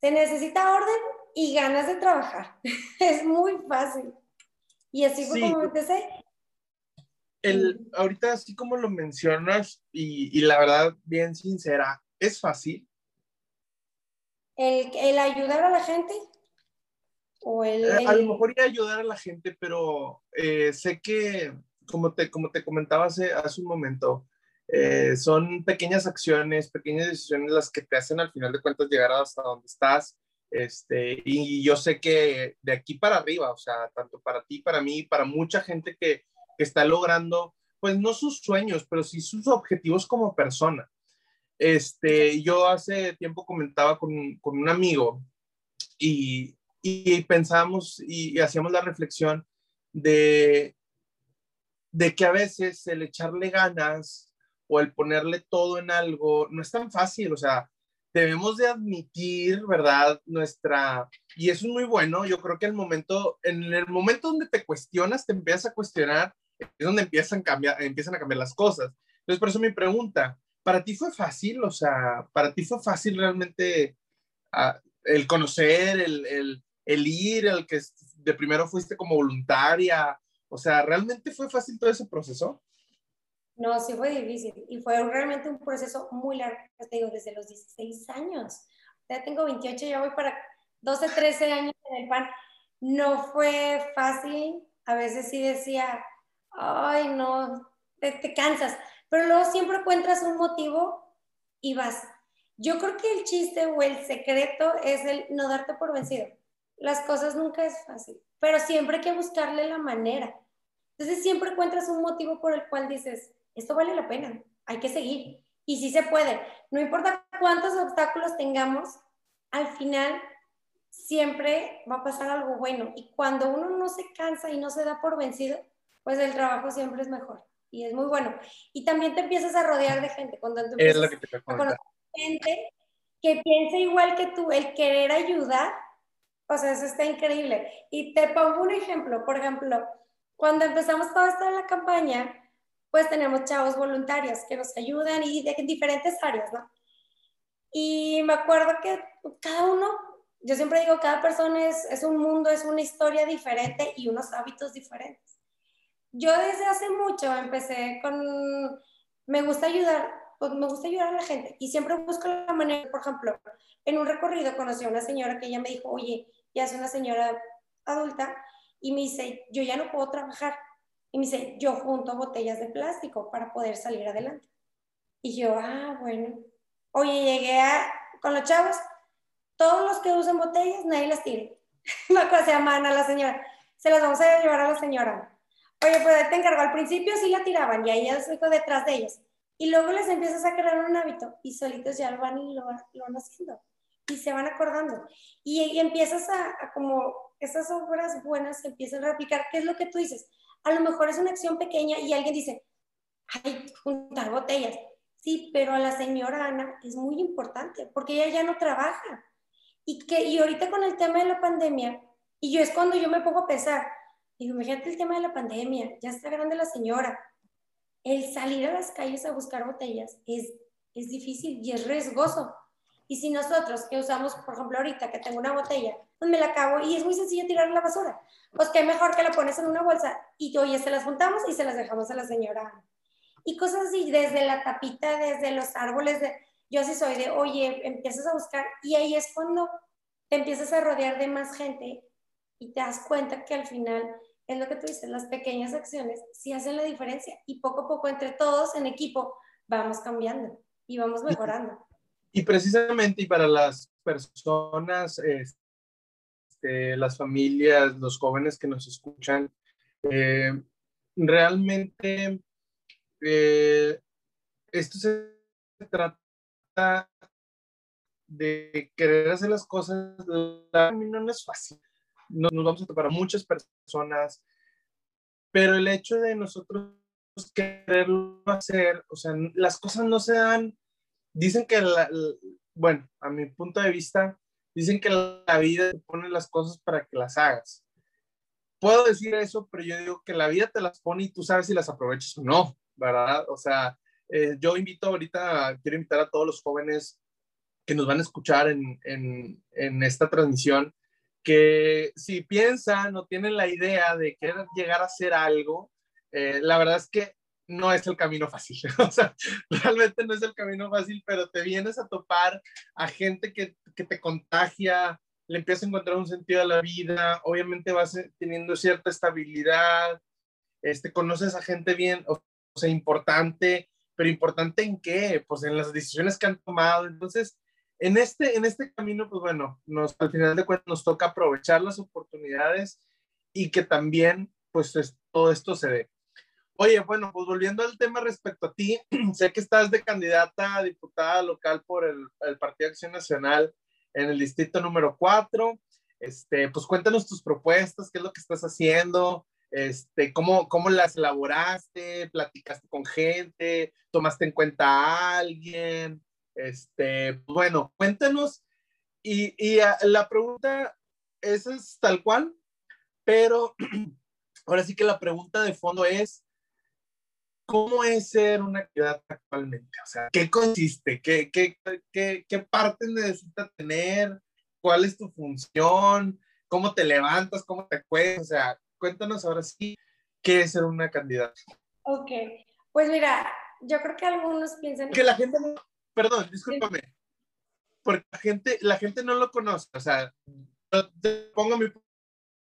se necesita orden y ganas de trabajar. es muy fácil. Y así fue como empecé. El, ahorita así como lo mencionas y, y, la verdad bien sincera, ¿es fácil? El, el ayudar a la gente eh, a lo mejor ir a ayudar a la gente, pero eh, sé que, como te, como te comentaba hace, hace un momento, eh, son pequeñas acciones, pequeñas decisiones las que te hacen al final de cuentas llegar hasta donde estás. Este, y yo sé que de aquí para arriba, o sea, tanto para ti, para mí, para mucha gente que está logrando, pues no sus sueños, pero sí sus objetivos como persona. Este, yo hace tiempo comentaba con, con un amigo y, y pensamos y, hacíamos la reflexión de, de que a veces el echarle ganas o el ponerle todo en algo no es tan fácil, o sea, debemos de admitir, ¿verdad? Nuestra, y eso es muy bueno, yo creo que el momento, en el momento donde te cuestionas, te empiezas a cuestionar, es donde empiezan cambiar, empiezan a cambiar las cosas. Entonces, por eso mi pregunta, ¿para ti fue fácil? O sea, ¿para ti fue fácil realmente ah, el conocer, el, el, el ir, el que de primero fuiste como voluntaria, o sea, ¿realmente fue fácil todo ese proceso? No, sí fue difícil y fue realmente un proceso muy largo, te digo, desde los 16 años. Ya tengo 28, ya voy para 12, 13 años en el PAN. No fue fácil, a veces sí decía, ay, no, te, te cansas, pero luego siempre encuentras un motivo y vas. Yo creo que el chiste o el secreto es el no darte por vencido. Las cosas nunca es fácil, pero siempre hay que buscarle la manera. Entonces siempre encuentras un motivo por el cual dices, esto vale la pena, hay que seguir. Y sí se puede. No importa cuántos obstáculos tengamos, al final siempre va a pasar algo bueno. Y cuando uno no se cansa y no se da por vencido, pues el trabajo siempre es mejor. Y es muy bueno. Y también te empiezas a rodear de gente. Cuando te es lo que te a conocer gente que piensa igual que tú, el querer ayudar, o sea, eso está increíble. Y te pongo un ejemplo. Por ejemplo, cuando empezamos todo esto en la campaña, pues tenemos chavos voluntarios que nos ayudan y de diferentes áreas, ¿no? Y me acuerdo que cada uno, yo siempre digo, cada persona es, es un mundo, es una historia diferente y unos hábitos diferentes. Yo desde hace mucho empecé con, me gusta ayudar, pues me gusta ayudar a la gente y siempre busco la manera, por ejemplo, en un recorrido conocí a una señora que ella me dijo, oye, ya es una señora adulta y me dice, yo ya no puedo trabajar. Y me dice, yo junto botellas de plástico para poder salir adelante. Y yo, ah, bueno. Oye, llegué a, con los chavos, todos los que usen botellas, nadie las tire. La cosa se Ana, la señora. Se las vamos a llevar a la señora. Oye, pues te encargo. Al principio sí la tiraban y ahí ya se detrás de ellos. Y luego les empiezas a crear un hábito y solitos ya lo van y lo, van haciendo. Y se van acordando. Y, empiezas a, a como esas obras buenas se empiezan a replicar. ¿Qué es lo que tú dices? A lo mejor es una acción pequeña y alguien dice, ay, juntar botellas. Sí, pero a la señora Ana es muy importante porque ella ya no trabaja. Y, que, y ahorita con el tema de la pandemia, y yo es cuando yo me pongo a pensar, digo, imagínate el tema de la pandemia, ya está grande la señora. El salir a las calles a buscar botellas es, es difícil y es riesgoso. Y si nosotros que usamos, por ejemplo, ahorita que tengo una botella, pues me la acabo y es muy sencillo tirar la basura. Pues qué mejor que la pones en una bolsa y oye, se las juntamos y se las dejamos a la señora. Y cosas así, desde la tapita, desde los árboles, de, yo así soy de, oye, empiezas a buscar y ahí es cuando te empiezas a rodear de más gente y te das cuenta que al final es lo que tú dices, las pequeñas acciones sí hacen la diferencia y poco a poco entre todos en equipo vamos cambiando y vamos mejorando. Y precisamente, y para las personas, este, las familias, los jóvenes que nos escuchan, eh, realmente eh, esto se trata de querer hacer las cosas, no es fácil. Nos, nos vamos a topar a muchas personas, pero el hecho de nosotros quererlo hacer, o sea, las cosas no se dan dicen que, bueno, a mi punto de vista, dicen que la vida te pone las cosas para que las hagas. Puedo decir eso, pero yo digo que la vida te las pone y tú sabes si las aprovechas o no, ¿verdad? O sea, eh, yo invito ahorita, quiero invitar a todos los jóvenes que nos van a escuchar en, en esta transmisión, que si piensan o tienen la idea de querer llegar a hacer algo, eh, la verdad es que no es el camino fácil. O sea, realmente no es el camino fácil, pero te vienes a topar a gente que, que te contagia, le empiezas a encontrar un sentido a la vida, obviamente vas teniendo cierta estabilidad, este, conoces a gente bien, o sea, importante, pero importante en qué? Pues en las decisiones que han tomado. Entonces, en este, en este camino, pues bueno, nos, al final de cuentas nos toca aprovechar las oportunidades y que también, pues todo esto se dé. Oye, bueno, pues volviendo al tema respecto a ti, sé que estás de candidata a diputada local por el, el Partido Acción Nacional en el distrito número 4. Este, pues cuéntanos tus propuestas, qué es lo que estás haciendo, este, cómo, cómo las elaboraste, platicaste con gente, tomaste en cuenta a alguien. Este, bueno, cuéntanos. Y, y ah, la pregunta, esa es tal cual, pero ahora sí que la pregunta de fondo es, ¿Cómo es ser una actividad actualmente? O sea, ¿qué consiste? ¿Qué, qué, qué, qué parte necesita tener? ¿Cuál es tu función? ¿Cómo te levantas? ¿Cómo te acuestas? O sea, cuéntanos ahora sí qué es ser una candidata. Ok, pues mira, yo creo que algunos piensan... Que la gente no... Perdón, discúlpame. Porque la gente, la gente no lo conoce. O sea, te pongo mi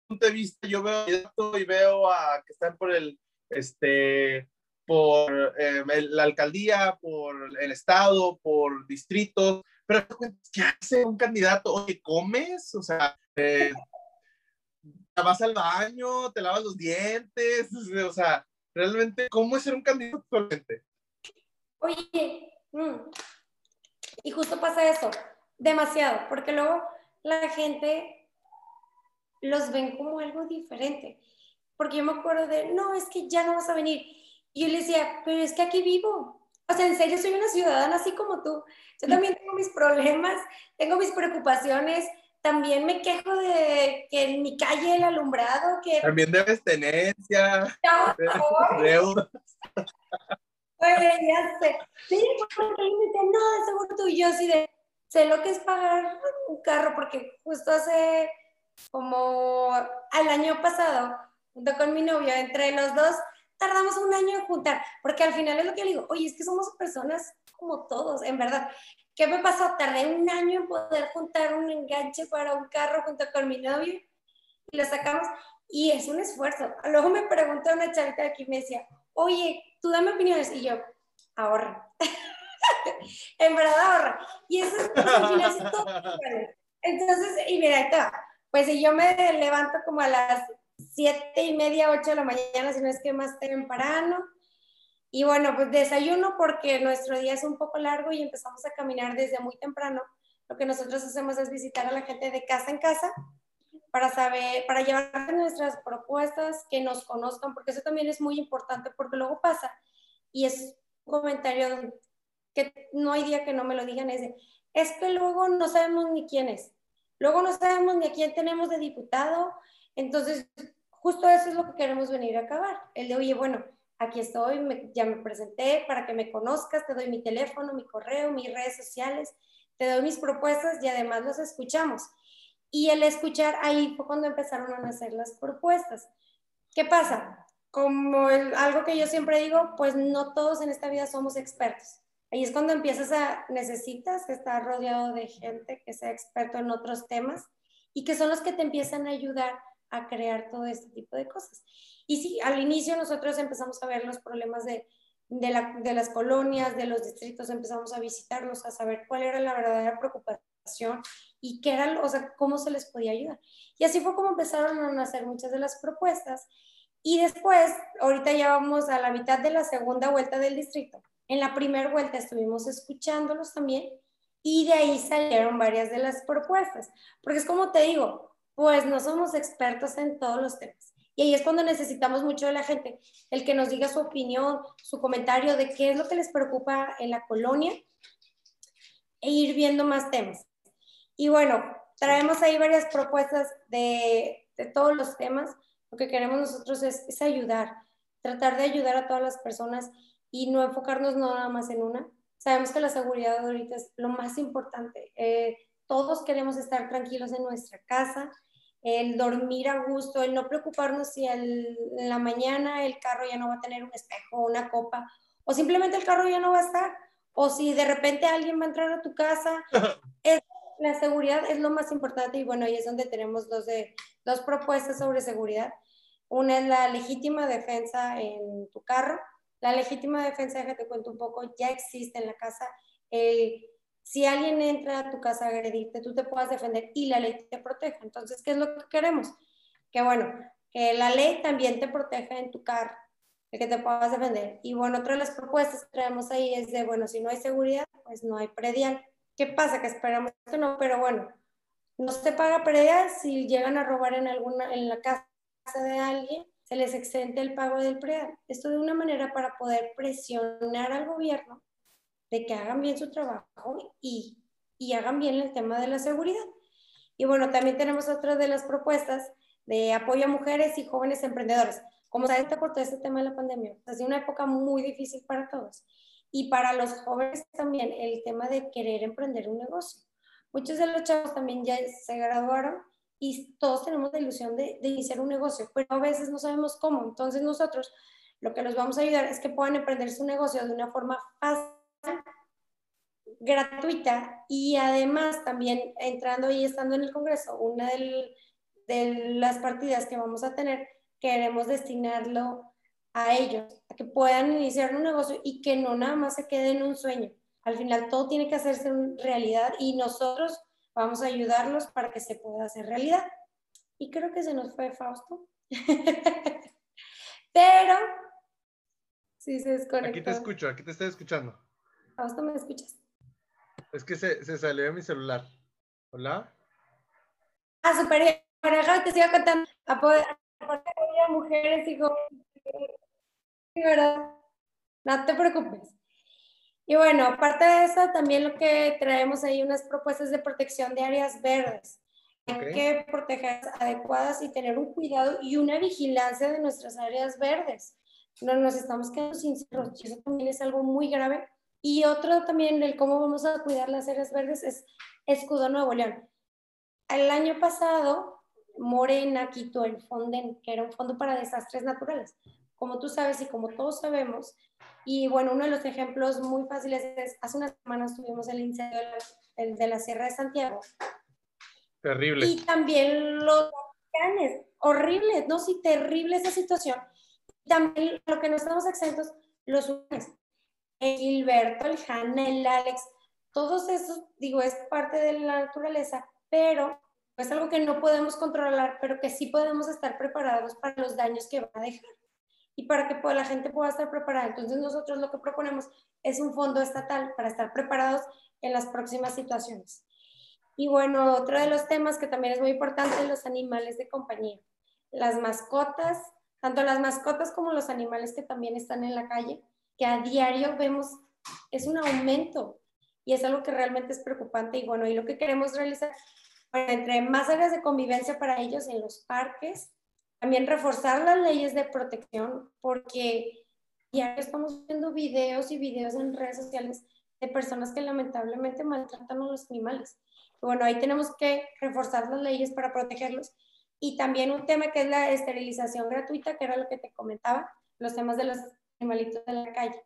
punto de vista, yo veo y veo a que están por el, este, por eh, la alcaldía, por el estado, por distritos, pero ¿qué hace un candidato? Oye, ¿comes? O sea, eh, ¿te vas al baño? ¿Te lavas los dientes? O sea, realmente, ¿cómo es ser un candidato actualmente? Oye, mm, y justo pasa eso, demasiado, porque luego la gente los ven como algo diferente. Porque yo me acuerdo de, no, es que ya no vas a venir. Y yo le decía, pero es que aquí vivo. O sea, en serio, soy una ciudadana así como tú. Yo también tengo mis problemas, tengo mis preocupaciones. También me quejo de que en mi calle el alumbrado, que... También debes tenencia, no, deudas. Pues ya sé. Sí, porque él me dice, no, de seguro tú y yo sí de, sé lo que es pagar un carro, porque justo hace como al año pasado, junto con mi novio, entre los dos, tardamos un año en juntar, porque al final es lo que le digo, oye, es que somos personas como todos, en verdad. ¿Qué me pasó? Tardé un año en poder juntar un enganche para un carro junto con mi novio y lo sacamos y es un esfuerzo. Luego me preguntó una chavita aquí me decía, oye, tú dame opiniones y yo, ahorra. en verdad ahorra. Y eso es, final todo. Entonces, y mira. Pues si yo me levanto como a las siete y media, ocho de la mañana, si no es que más temprano. Y bueno, pues desayuno porque nuestro día es un poco largo y empezamos a caminar desde muy temprano. Lo que nosotros hacemos es visitar a la gente de casa en casa para saber, para llevar nuestras propuestas, que nos conozcan, porque eso también es muy importante, porque luego pasa, y es un comentario que no hay día que no me lo digan, es es que luego no sabemos ni quién es, luego no sabemos ni a quién tenemos de diputado, entonces, justo eso es lo que queremos venir a acabar. El de, oye, bueno, aquí estoy, ya me presenté para que me conozcas, te doy mi teléfono, mi correo, mis redes sociales, te doy mis propuestas y además los escuchamos. Y el escuchar, ahí fue cuando empezaron a nacer las propuestas. ¿Qué pasa? Como algo que yo siempre digo, pues no todos en esta vida somos expertos. Ahí es cuando empiezas a, necesitas estar rodeado de gente que sea experto en otros temas y que son los que te empiezan a ayudar a crear todo este tipo de cosas. Y sí, al inicio nosotros empezamos a ver los problemas de, de, de las colonias, de los distritos, empezamos a visitarlos, a saber cuál era la verdadera preocupación y qué era, o sea, cómo se les podía ayudar. Y así fue como empezaron a nacer muchas de las propuestas. Y después, ahorita ya vamos a la mitad de la segunda vuelta del distrito. En la primera vuelta estuvimos escuchándolos también y de ahí salieron varias de las propuestas. Porque es como te digo, pues no somos expertos en todos los temas. Y ahí es cuando necesitamos mucho de la gente, el que nos diga su opinión, su comentario de qué es lo que les preocupa en la colonia e ir viendo más temas. Y bueno, traemos ahí varias propuestas de, de todos los temas. Lo que queremos nosotros es, es, ayudar, tratar de ayudar a todas las personas y no enfocarnos no nada más en una. Sabemos que la seguridad ahorita es lo más importante. Eh, todos queremos estar tranquilos en nuestra casa, el dormir a gusto, el no preocuparnos si en la mañana el carro ya no va a tener un espejo una copa, o simplemente el carro ya no va a estar, o si de repente alguien va a entrar a tu casa. la seguridad es lo más importante y bueno, ahí es donde tenemos dos, de, dos propuestas sobre seguridad. Una es la legítima defensa en tu carro. La legítima defensa, déjate cuento un poco, ya existe en la casa. El si alguien entra a tu casa a agredirte, tú te puedas defender y la ley te proteja. Entonces, ¿qué es lo que queremos? Que bueno, que la ley también te proteja en tu carro, de que te puedas defender. Y bueno, otra de las propuestas que traemos ahí es de, bueno, si no hay seguridad, pues no hay predial. ¿Qué pasa? Que esperamos que no, pero bueno, no se paga predial si llegan a robar en alguna, en la casa de alguien, se les exente el pago del predial. Esto de una manera para poder presionar al gobierno de que hagan bien su trabajo y, y hagan bien el tema de la seguridad. Y bueno, también tenemos otra de las propuestas de apoyo a mujeres y jóvenes emprendedores. Como saben, por todo este tema de la pandemia, ha sido una época muy difícil para todos. Y para los jóvenes también el tema de querer emprender un negocio. Muchos de los chavos también ya se graduaron y todos tenemos la ilusión de, de iniciar un negocio, pero a veces no sabemos cómo. Entonces nosotros lo que los vamos a ayudar es que puedan emprender su negocio de una forma fácil gratuita y además también entrando y estando en el Congreso, una de las partidas que vamos a tener, queremos destinarlo a ellos, a que puedan iniciar un negocio y que no nada más se quede en un sueño. Al final todo tiene que hacerse realidad y nosotros vamos a ayudarlos para que se pueda hacer realidad. Y creo que se nos fue Fausto. Pero sí se desconectó. Aquí te escucho, aquí te estoy escuchando. Fausto, ¿me escuchas? Es que se, se salió de mi celular. ¿Hola? Ah, super bien. Bueno, te sigo contando. Apoyar a mujeres y ¿verdad? No te preocupes. Y bueno, aparte de eso, también lo que traemos ahí unas propuestas de protección de áreas verdes. Hay que proteger adecuadas y tener un cuidado y una vigilancia de nuestras áreas verdes. No nos estamos quedando sin cerros y eso también es algo muy grave. Y otro también, el cómo vamos a cuidar las áreas verdes, es Escudo Nuevo León. El año pasado, Morena quitó el Fonden, que era un fondo para desastres naturales. Como tú sabes y como todos sabemos, y bueno, uno de los ejemplos muy fáciles es, hace unas semanas tuvimos el incendio de la, de la Sierra de Santiago. Terrible. Y también los volcanes, horrible, ¿no? Sí, terrible esa situación. También lo que no estamos exentos, los humanos. El Gilberto, el Hanna, el Alex, todos esos, digo, es parte de la naturaleza, pero es algo que no podemos controlar, pero que sí podemos estar preparados para los daños que va a dejar y para que la gente pueda estar preparada. Entonces nosotros lo que proponemos es un fondo estatal para estar preparados en las próximas situaciones. Y bueno, otro de los temas que también es muy importante, los animales de compañía. Las mascotas, tanto las mascotas como los animales que también están en la calle, que a diario vemos, es un aumento y es algo que realmente es preocupante. Y bueno, y lo que queremos realizar, entre más áreas de convivencia para ellos en los parques, también reforzar las leyes de protección, porque ya estamos viendo videos y videos en redes sociales de personas que lamentablemente maltratan a los animales. Bueno, ahí tenemos que reforzar las leyes para protegerlos. Y también un tema que es la esterilización gratuita, que era lo que te comentaba, los temas de los animalitos de la calle.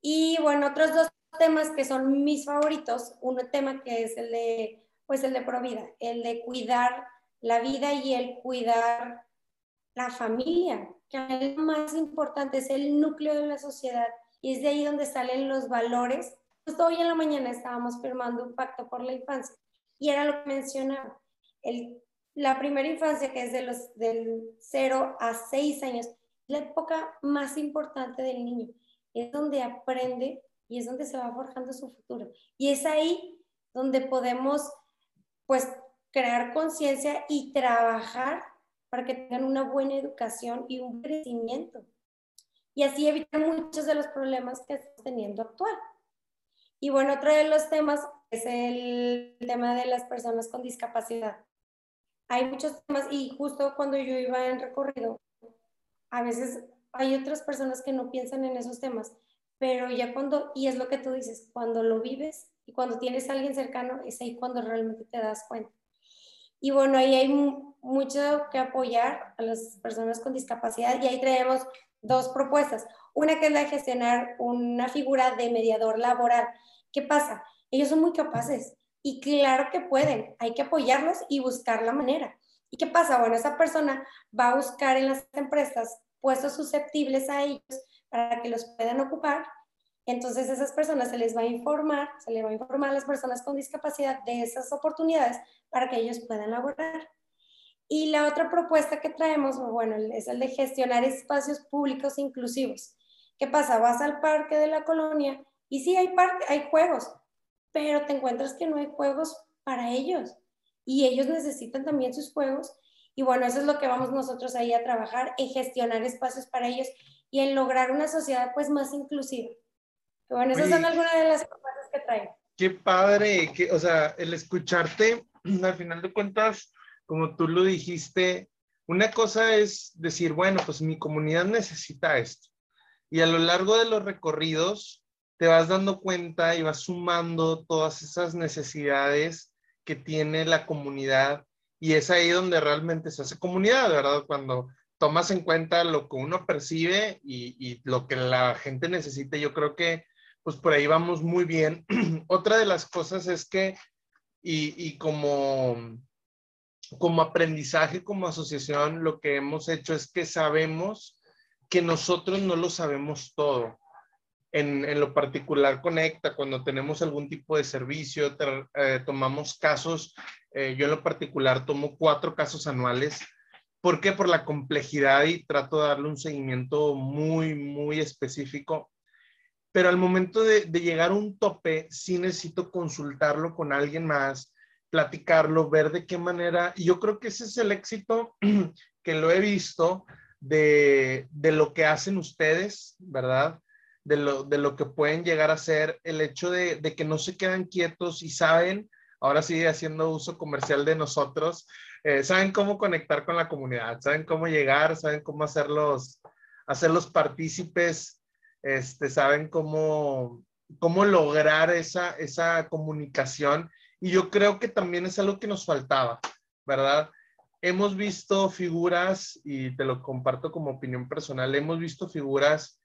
Y bueno, otros dos temas que son mis favoritos, un tema que es el de, pues el de Provida, el de cuidar la vida y el cuidar la familia, que es lo más importante, es el núcleo de la sociedad y es de ahí donde salen los valores. Justo hoy en la mañana estábamos firmando un pacto por la infancia y era lo que mencionaba, el, la primera infancia que es de los del 0 a 6 años, la época más importante del niño, es donde aprende y es donde se va forjando su futuro. Y es ahí donde podemos pues crear conciencia y trabajar para que tengan una buena educación y un crecimiento. Y así evitar muchos de los problemas que estamos teniendo actual. Y bueno, otro de los temas es el tema de las personas con discapacidad. Hay muchos temas y justo cuando yo iba en recorrido, a veces hay otras personas que no piensan en esos temas, pero ya cuando, y es lo que tú dices, cuando lo vives y cuando tienes a alguien cercano, es ahí cuando realmente te das cuenta. Y bueno, ahí hay mucho que apoyar a las personas con discapacidad y ahí traemos dos propuestas. Una que es la de gestionar una figura de mediador laboral. ¿Qué pasa? Ellos son muy capaces y claro que pueden. Hay que apoyarlos y buscar la manera. ¿Y qué pasa? Bueno, esa persona va a buscar en las empresas puestos susceptibles a ellos para que los puedan ocupar entonces esas personas se les va a informar, se les va a informar a las personas con discapacidad de esas oportunidades para que ellos puedan laborar. Y la otra propuesta que traemos, bueno, es el de gestionar espacios públicos inclusivos. ¿Qué pasa? Vas al parque de la colonia y sí hay, parque, hay juegos, pero te encuentras que no hay juegos para ellos y ellos necesitan también sus juegos. Y bueno, eso es lo que vamos nosotros ahí a trabajar, en gestionar espacios para ellos y en lograr una sociedad pues más inclusiva. Bueno, esas son algunas de las cosas que traigo. Qué padre, que, o sea, el escucharte, al final de cuentas, como tú lo dijiste, una cosa es decir, bueno, pues mi comunidad necesita esto. Y a lo largo de los recorridos te vas dando cuenta y vas sumando todas esas necesidades que tiene la comunidad y es ahí donde realmente se hace comunidad, ¿verdad? Cuando tomas en cuenta lo que uno percibe y, y lo que la gente necesita, yo creo que pues por ahí vamos muy bien. Otra de las cosas es que, y, como, como aprendizaje, como asociación, lo que hemos hecho es que sabemos que nosotros no lo sabemos todo. En, en lo particular conecta cuando tenemos algún tipo de servicio, eh, tomamos casos, eh, yo en lo particular tomo cuatro casos anuales. ¿Por qué? Por la complejidad y trato de darle un seguimiento muy, muy específico. Pero al momento de, de llegar a un tope, sí necesito consultarlo con alguien más, platicarlo, ver de qué manera. Y yo creo que ese es el éxito que lo he visto de, lo que hacen ustedes, ¿verdad? De lo, de lo que pueden llegar a ser, el hecho de, que no se quedan quietos y saben, ahora sí haciendo uso comercial de nosotros, eh, saben cómo conectar con la comunidad, saben cómo llegar, saben cómo hacerlos, hacerlos partícipes, este, saben cómo, cómo lograr esa, esa comunicación. Y yo creo que también es algo que nos faltaba, ¿verdad? hemos visto figuras, y te lo comparto como opinión personal, hemos visto figuras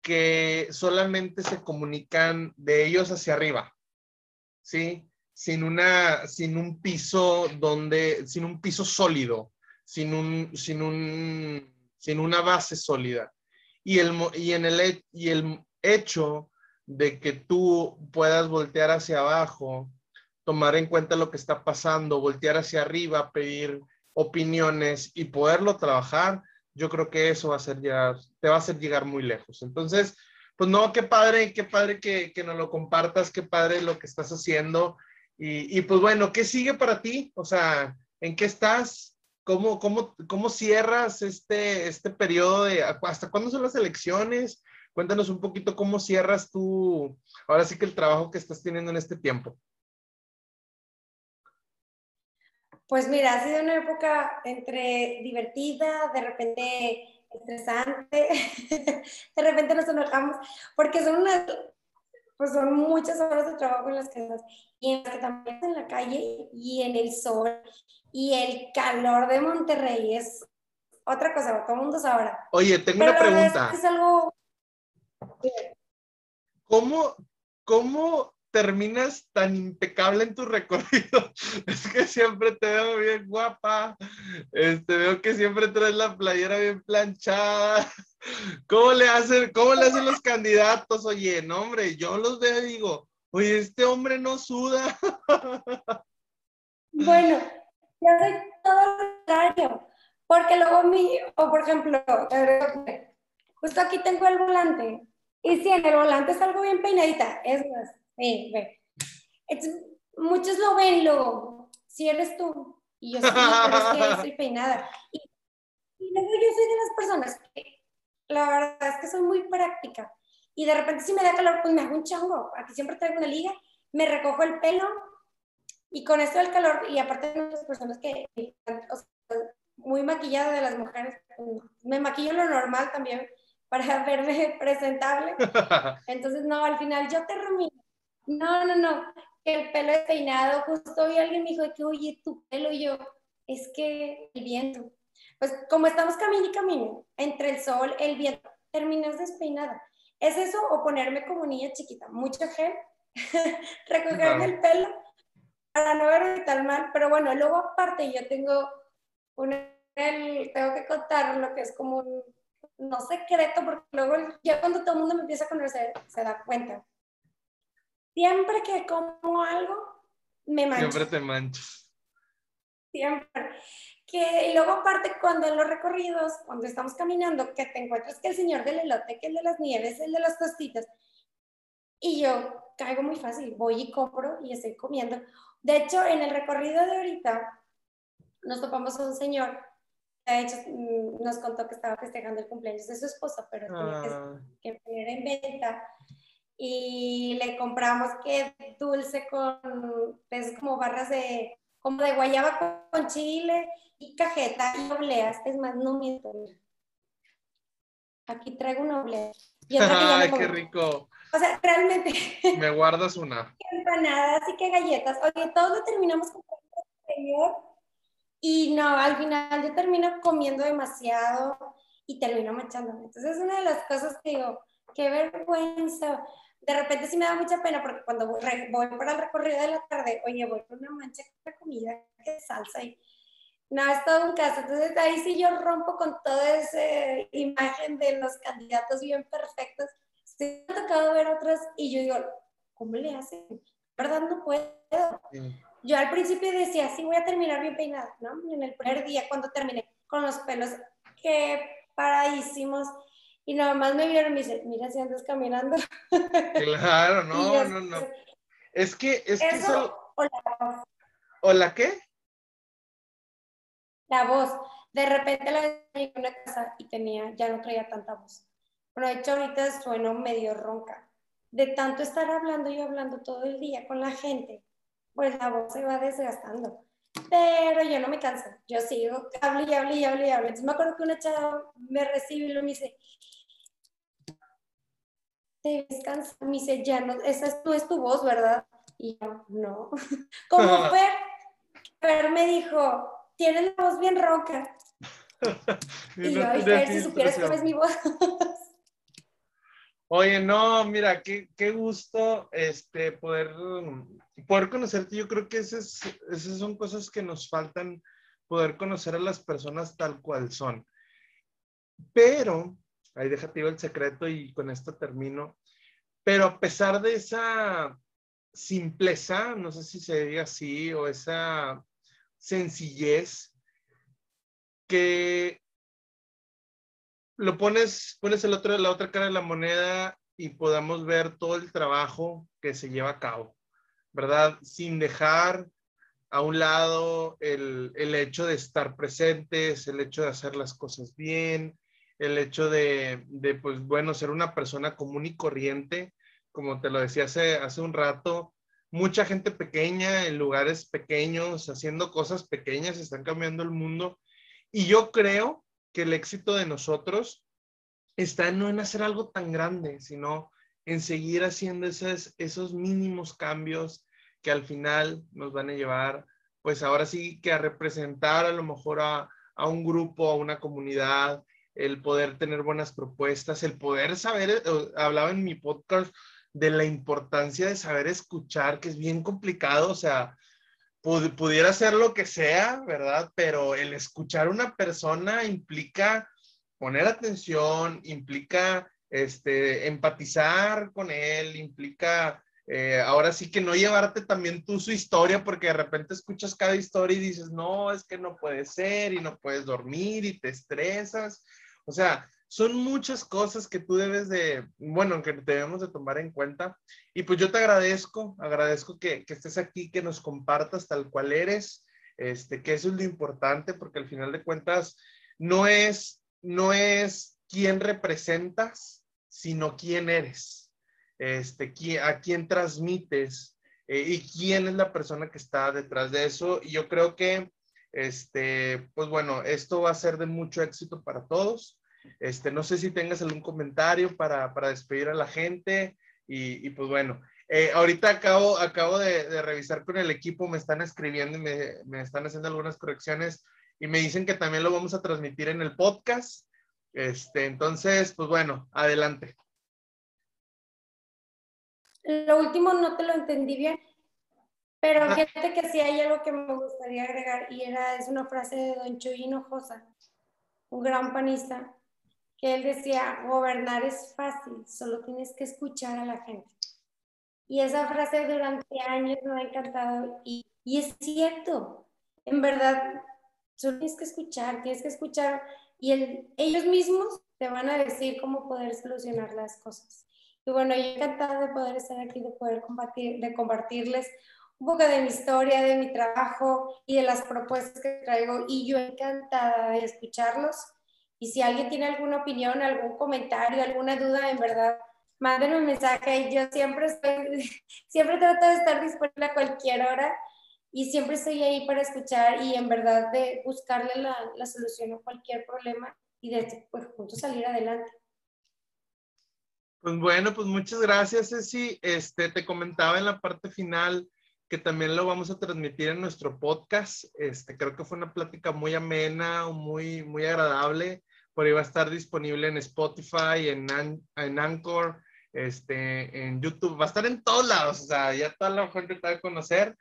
que solamente se comunican de ellos hacia arriba, ¿sí? Sin, una, sin un piso donde, sin un piso sólido, sin, un, sin, un, sin una base sólida. Y el, y, en el, y el hecho de que tú puedas voltear hacia abajo, tomar en cuenta lo que está pasando, voltear hacia arriba, pedir opiniones y poderlo trabajar, yo creo que eso va a ser llegar, te va a hacer llegar muy lejos. Entonces, pues no, qué padre, qué padre que, que nos lo compartas, qué padre lo que estás haciendo. Y, y, pues bueno, ¿qué sigue para ti? O sea, ¿en qué estás? ¿Cómo, cómo, cómo cierras este, este periodo de, hasta cuándo son las elecciones? Cuéntanos un poquito cómo cierras tú, ahora sí que el trabajo que estás teniendo en este tiempo. Pues mira, ha sido una época entre divertida, de repente estresante, de repente nos enojamos, porque son unas, pues son muchas horas de trabajo en las que estás, y en las que también en la calle y en el sol, y el calor de Monterrey es otra cosa, todo el mundo sabe. Oye, tengo una pregunta. Es, algo... ¿Cómo, ¿Cómo terminas tan impecable en tu recorrido. Es que siempre te veo bien guapa. Este, veo que siempre traes la playera bien planchada. ¿Cómo le hacen, cómo le hacen los candidatos? Oye, no, hombre, yo los veo y digo, oye, este hombre no suda. Bueno, yo soy todo lo contrario. Porque luego mi, o por ejemplo, justo aquí tengo el volante. Y si en el volante algo bien peinadita, es más, Sí, ve. muchos lo ven y luego, si eres tú. Y yo sí, pero es que estoy peinada. Y, luego yo soy de las personas que la verdad es que soy muy práctica. Y de repente si me da calor, pues me hago un chango. Aquí siempre traigo una liga, me recojo el pelo y con esto del calor, y aparte de las personas que, muy maquillada de las mujeres, me maquillo lo normal también para verme presentable. Entonces, no, al final yo te termino no, no, no, que el pelo es peinado. Justo a alguien me dijo que, oye, tu pelo, y yo, es que el viento. Pues como estamos camino y camino, entre el sol, el viento, terminas despeinada. ¿Es eso o ponerme como niña chiquita? Mucho gel, recogerme el pelo para no verme tan mal. Pero bueno, luego aparte yo tengo un, tengo que contar lo que es como un, no secreto, porque luego ya cuando todo el mundo me empieza a conocer, se da cuenta Siempre que como algo, me mancho. Siempre te manchas. Siempre. Que, y luego aparte cuando en los recorridos, cuando estamos caminando, que te encuentras que el señor del elote, que el de las nieves, el de las tostitas, y yo caigo muy fácil, voy y compro y estoy comiendo. De hecho, en el recorrido de ahorita, nos topamos a un señor, de hecho, mm, nos contó que estaba festejando el cumpleaños de su esposa, pero tenía que, ah. poner en venta y le compramos que dulce con, es como barras de, como de guayaba con chile y cajeta y obleas. Es más, no miento. Aquí traigo una oblea. ¡Ay, qué rico! O sea, realmente. Me guardas una. Empanadas y que galletas. Oye, todos lo terminamos comprando señor. Y no, al final yo termino comiendo demasiado y termino machándome. Entonces, es una de las cosas que digo, qué vergüenza. De repente sí me da mucha pena porque cuando voy, para el recorrido de la tarde, oye, voy con una mancha de comida, de salsa y No, es todo un caso. Entonces ahí sí yo rompo con toda esa imagen de los candidatos bien perfectos. Sí me ha tocado ver otros y yo digo, ¿cómo le hacen? ¿Verdad? No puedo. Yo al principio decía, sí, voy a terminar bien peinada, ¿no? En el primer día, cuando terminé con los pelos que paradísimos. Y nada más me vieron y me dicen, mira si andas caminando. Claro, no, no, no. Es que, es que eso... O la, ¿O la qué? la voz. De repente la en una casa y tenía, ya no traía tanta voz. Bueno, de hecho ahorita sueno medio ronca. De tanto estar hablando y hablando todo el día con la gente, pues la voz se va desgastando. Pero yo no me canso, yo sigo, hablo y hablo y hablo y hablo. Entonces me acuerdo que una chava me recibe y me dice, te descansas, me dice, ya no, esa es, tu, es tu voz, ¿verdad? Y yo, no. Como Fer, Fer me dijo, tienes la voz bien ronca. y yo, ay, si supieras cómo es mi voz. Oye, no, mira, qué, qué gusto este, poder, poder conocerte. Yo creo que esas, esas son cosas que nos faltan, poder conocer a las personas tal cual son. Pero, ahí déjate el secreto y con esto termino. Pero a pesar de esa simpleza, no sé si se diga así, o esa sencillez que lo pones, pones el otro, la otra cara de la moneda y podamos ver todo el trabajo que se lleva a cabo, ¿verdad? Sin dejar a un lado el, el hecho de estar presentes, el hecho de hacer las cosas bien, el hecho de, de, pues bueno, ser una persona común y corriente, como te lo decía hace, hace un rato, mucha gente pequeña en lugares pequeños, haciendo cosas pequeñas, están cambiando el mundo. Y yo creo que el éxito de nosotros está no en hacer algo tan grande, sino en seguir haciendo esos, esos mínimos cambios que al final nos van a llevar, pues ahora sí que a representar a lo mejor a, a un grupo, a una comunidad, el poder tener buenas propuestas, el poder saber, eh, hablaba en mi podcast de la importancia de saber escuchar, que es bien complicado, o sea, pudiera ser lo que sea, ¿verdad? Pero el escuchar a una persona implica poner atención, implica este, empatizar con él, implica eh, ahora sí que no llevarte también tú su historia, porque de repente escuchas cada historia y dices, no, es que no puede ser y no puedes dormir y te estresas. O sea, son muchas cosas que tú debes de, bueno, que debemos de tomar en cuenta. Y pues yo te agradezco, agradezco que, que estés aquí, que nos compartas tal cual eres, este, que eso es lo importante, porque al final de cuentas no es, no es quién representas, sino quién eres, este, a quién transmites eh, y quién es la persona que está detrás de eso. Y yo creo que, este, pues bueno, esto va a ser de mucho éxito para todos. Este, no sé si tengas algún comentario para, para despedir a la gente y, y pues bueno, eh, ahorita acabo, acabo de, de, revisar con el equipo, me están escribiendo y me, me, están haciendo algunas correcciones y me dicen que también lo vamos a transmitir en el podcast. Este, entonces, pues bueno, adelante. Lo último no te lo entendí bien, pero ah. fíjate que sí hay algo que me gustaría agregar y era, es una frase de Don Chuy Hinojosa, un gran panista, que él decía, gobernar es fácil, solo tienes que escuchar a la gente. Y esa frase durante años me ha encantado y, es cierto, en verdad, solo tienes que escuchar, tienes que escuchar y el, ellos mismos te van a decir cómo poder solucionar las cosas. Y bueno, yo encantada de poder estar aquí, de poder compartir, de compartirles un poco de mi historia, de mi trabajo y de las propuestas que traigo. Y yo encantada de escucharlos y si alguien tiene alguna opinión, algún comentario, alguna duda, en verdad, mándenme un mensaje. Yo siempre estoy, siempre trato de estar disponible a cualquier hora y siempre estoy ahí para escuchar y en verdad de buscarle la, la solución a cualquier problema y de pues, juntos salir adelante. Pues bueno, pues muchas gracias, Ceci. Este, te comentaba en la parte final que también lo vamos a transmitir en nuestro podcast. Este, creo que fue una plática muy amena, muy, muy agradable por ahí va a estar disponible en Spotify, en, en Anchor, este, en YouTube, va a estar en todos lados, o sea, ya toda la gente te va a conocer.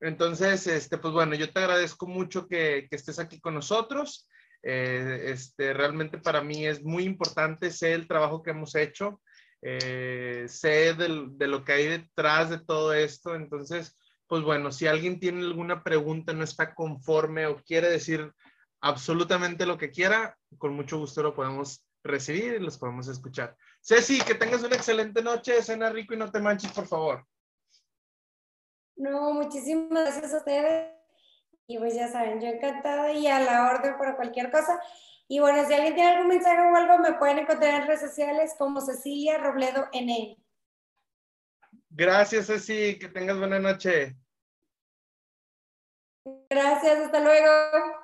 Entonces, este, pues bueno, yo te agradezco mucho que, que estés aquí con nosotros. Eh, este, realmente para mí es muy importante, sé el trabajo que hemos hecho, eh, sé de lo que hay detrás de todo esto. Entonces, pues bueno, si alguien tiene alguna pregunta, no está conforme o quiere decir absolutamente lo que quiera, con mucho gusto lo podemos recibir y los podemos escuchar. Ceci, que tengas una excelente noche, cena rico y no te manches, por favor. No, muchísimas gracias a ustedes. Y pues ya saben, yo encantada y a la orden para cualquier cosa. Y bueno, si alguien tiene algún mensaje o algo, me pueden encontrar en redes sociales como Cecilia Robledo N. Gracias, Ceci. Que tengas buena noche. Gracias, hasta luego.